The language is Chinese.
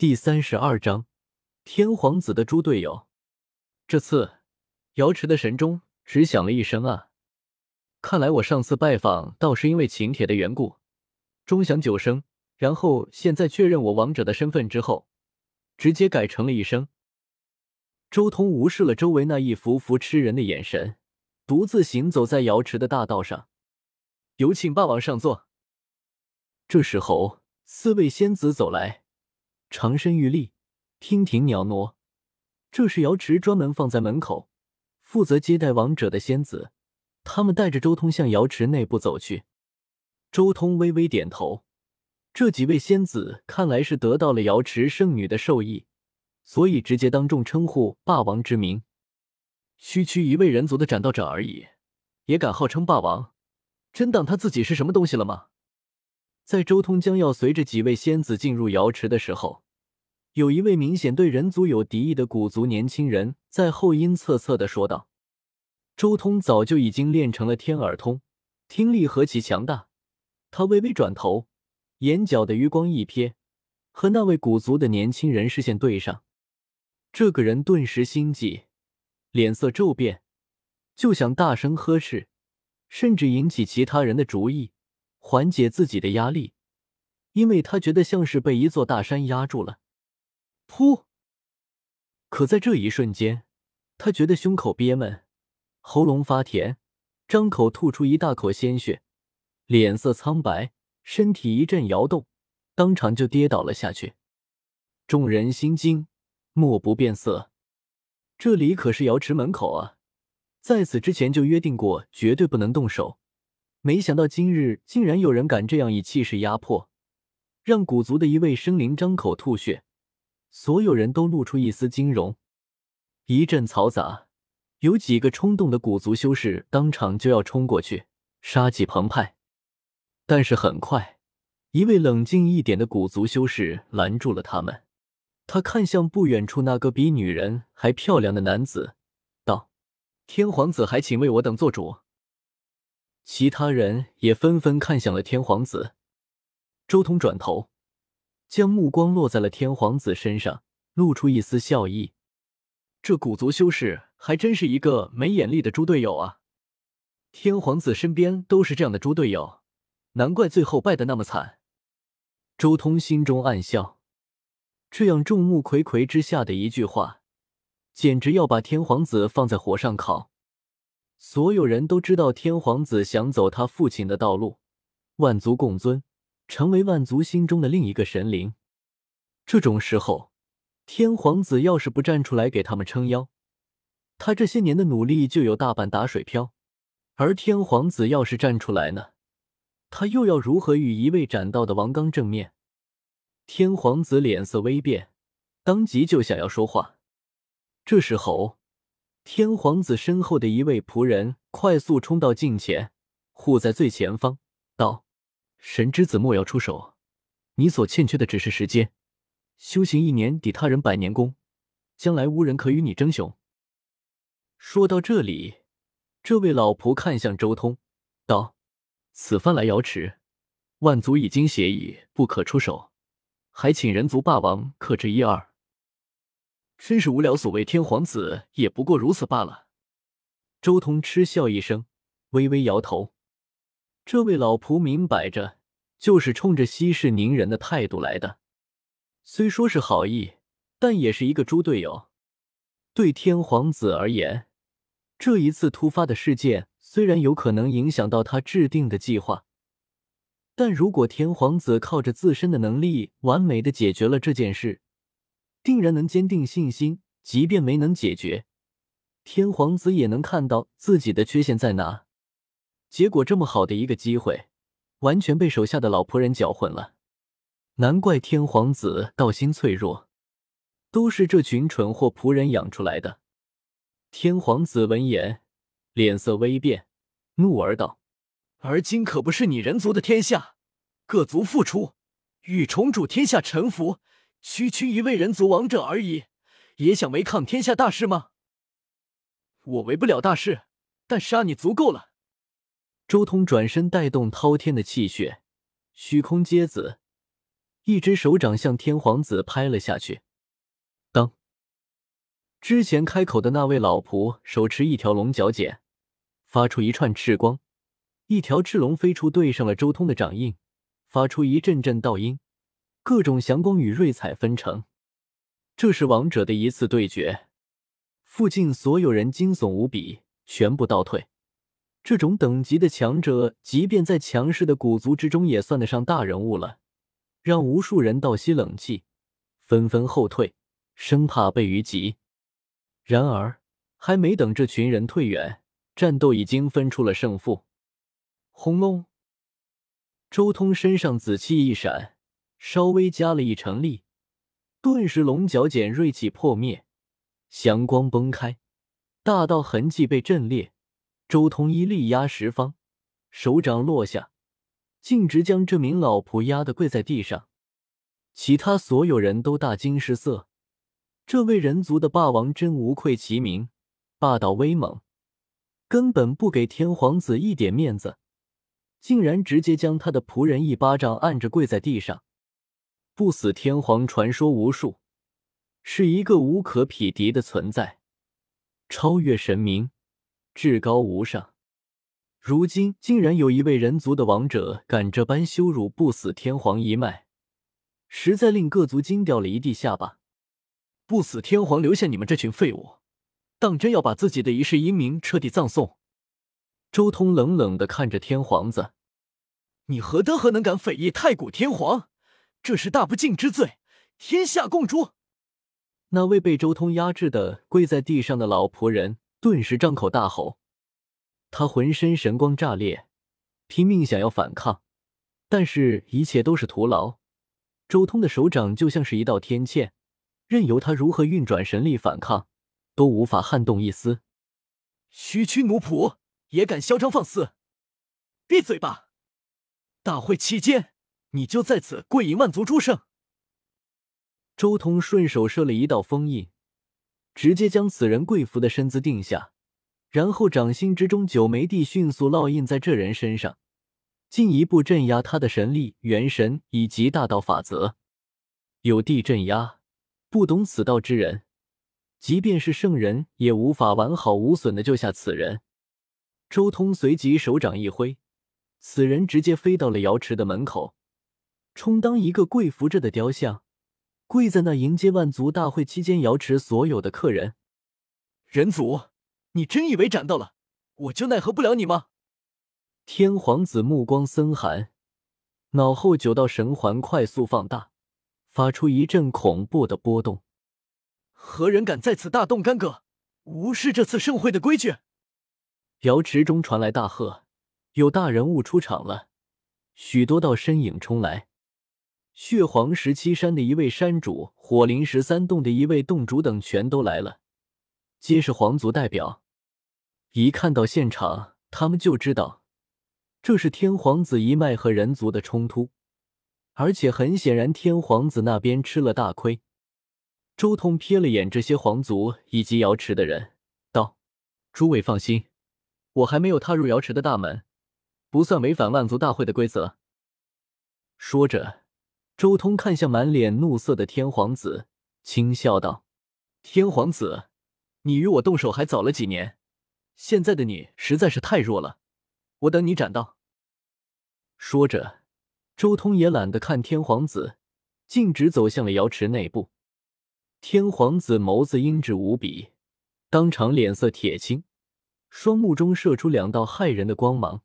第三十二章，天皇子的猪队友。这次瑶池的神钟只响了一声啊！看来我上次拜访倒是因为请帖的缘故，钟响九声，然后现在确认我王者的身份之后，直接改成了一声。周通无视了周围那一幅幅吃人的眼神，独自行走在瑶池的大道上。有请霸王上座。这时候，四位仙子走来。长身玉立，娉婷袅娜，这是瑶池专门放在门口，负责接待王者的仙子。他们带着周通向瑶池内部走去。周通微微点头，这几位仙子看来是得到了瑶池圣女的授意，所以直接当众称呼霸王之名。区区一位人族的斩道者而已，也敢号称霸王，真当他自己是什么东西了吗？在周通将要随着几位仙子进入瑶池的时候，有一位明显对人族有敌意的古族年轻人在后阴恻恻的说道：“周通早就已经练成了天耳通，听力何其强大！”他微微转头，眼角的余光一瞥，和那位古族的年轻人视线对上，这个人顿时心悸，脸色骤变，就想大声呵斥，甚至引起其他人的注意。缓解自己的压力，因为他觉得像是被一座大山压住了。噗！可在这一瞬间，他觉得胸口憋闷，喉咙发甜，张口吐出一大口鲜血，脸色苍白，身体一阵摇动，当场就跌倒了下去。众人心惊，莫不变色。这里可是瑶池门口啊，在此之前就约定过，绝对不能动手。没想到今日竟然有人敢这样以气势压迫，让古族的一位生灵张口吐血，所有人都露出一丝惊容。一阵嘈杂，有几个冲动的古族修士当场就要冲过去，杀气澎湃。但是很快，一位冷静一点的古族修士拦住了他们。他看向不远处那个比女人还漂亮的男子，道：“天皇子还请为我等做主。”其他人也纷纷看向了天皇子，周通转头，将目光落在了天皇子身上，露出一丝笑意。这古族修士还真是一个没眼力的猪队友啊！天皇子身边都是这样的猪队友，难怪最后败得那么惨。周通心中暗笑，这样众目睽睽之下的一句话，简直要把天皇子放在火上烤。所有人都知道天皇子想走他父亲的道路，万族共尊，成为万族心中的另一个神灵。这种时候，天皇子要是不站出来给他们撑腰，他这些年的努力就有大半打水漂。而天皇子要是站出来呢，他又要如何与一位斩道的王刚正面？天皇子脸色微变，当即就想要说话。这时候。天皇子身后的一位仆人快速冲到近前，护在最前方，道：“神之子莫要出手，你所欠缺的只是时间。修行一年抵他人百年功，将来无人可与你争雄。”说到这里，这位老仆看向周通，道：“此番来瑶池，万族已经协议不可出手，还请人族霸王克制一二。”真是无聊，所谓天皇子也不过如此罢了。周通嗤笑一声，微微摇头。这位老仆明摆着就是冲着息事宁人的态度来的，虽说是好意，但也是一个猪队友。对天皇子而言，这一次突发的事件虽然有可能影响到他制定的计划，但如果天皇子靠着自身的能力完美的解决了这件事。定然能坚定信心，即便没能解决，天皇子也能看到自己的缺陷在哪。结果这么好的一个机会，完全被手下的老仆人搅混了。难怪天皇子道心脆弱，都是这群蠢货仆人养出来的。天皇子闻言，脸色微变，怒而道：“而今可不是你人族的天下，各族复出，欲重主天下，臣服。”区区一位人族王者而已，也想违抗天下大事吗？我违不了大事，但杀你足够了。周通转身带动滔天的气血，虚空接子，一只手掌向天皇子拍了下去。当之前开口的那位老仆手持一条龙角剪，发出一串赤光，一条赤龙飞出，对上了周通的掌印，发出一阵阵倒音，各种祥光与瑞彩纷呈。这是王者的一次对决，附近所有人惊悚无比，全部倒退。这种等级的强者，即便在强势的古族之中，也算得上大人物了，让无数人倒吸冷气，纷纷后退，生怕被虞及。然而，还没等这群人退远，战斗已经分出了胜负。轰隆！周通身上紫气一闪，稍微加了一成力，顿时龙角剪锐气破灭，祥光崩开，大道痕迹被震裂。周通一力压十方，手掌落下，径直将这名老仆压得跪在地上。其他所有人都大惊失色，这位人族的霸王真无愧其名，霸道威猛，根本不给天皇子一点面子，竟然直接将他的仆人一巴掌按着跪在地上。不死天皇传说无数，是一个无可匹敌的存在，超越神明。至高无上，如今竟然有一位人族的王者敢这般羞辱不死天皇一脉，实在令各族惊掉了一地下巴。不死天皇留下你们这群废物，当真要把自己的一世英名彻底葬送？周通冷冷的看着天皇子：“你何德何能，敢诽议太古天皇？这是大不敬之罪，天下共诛！”那位被周通压制的跪在地上的老仆人。顿时张口大吼，他浑身神光炸裂，拼命想要反抗，但是一切都是徒劳。周通的手掌就像是一道天堑，任由他如何运转神力反抗，都无法撼动一丝。区区奴仆也敢嚣张放肆！闭嘴吧！大会期间，你就在此跪迎万族诸圣。周通顺手设了一道封印。直接将此人跪伏的身姿定下，然后掌心之中九枚地迅速烙印在这人身上，进一步镇压他的神力、元神以及大道法则。有地镇压，不懂此道之人，即便是圣人也无法完好无损的救下此人。周通随即手掌一挥，此人直接飞到了瑶池的门口，充当一个跪伏着的雕像。跪在那迎接万族大会期间瑶池所有的客人，人族，你真以为斩到了我就奈何不了你吗？天皇子目光森寒，脑后九道神环快速放大，发出一阵恐怖的波动。何人敢在此大动干戈，无视这次盛会的规矩？瑶池中传来大喝，有大人物出场了，许多道身影冲来。血皇十七山的一位山主，火灵十三洞的一位洞主等全都来了，皆是皇族代表。一看到现场，他们就知道这是天皇子一脉和人族的冲突，而且很显然，天皇子那边吃了大亏。周通瞥了眼这些皇族以及瑶池的人，道：“诸位放心，我还没有踏入瑶池的大门，不算违反万族大会的规则。”说着。周通看向满脸怒色的天皇子，轻笑道：“天皇子，你与我动手还早了几年，现在的你实在是太弱了，我等你斩到。”说着，周通也懒得看天皇子，径直走向了瑶池内部。天皇子眸子阴鸷无比，当场脸色铁青，双目中射出两道骇人的光芒。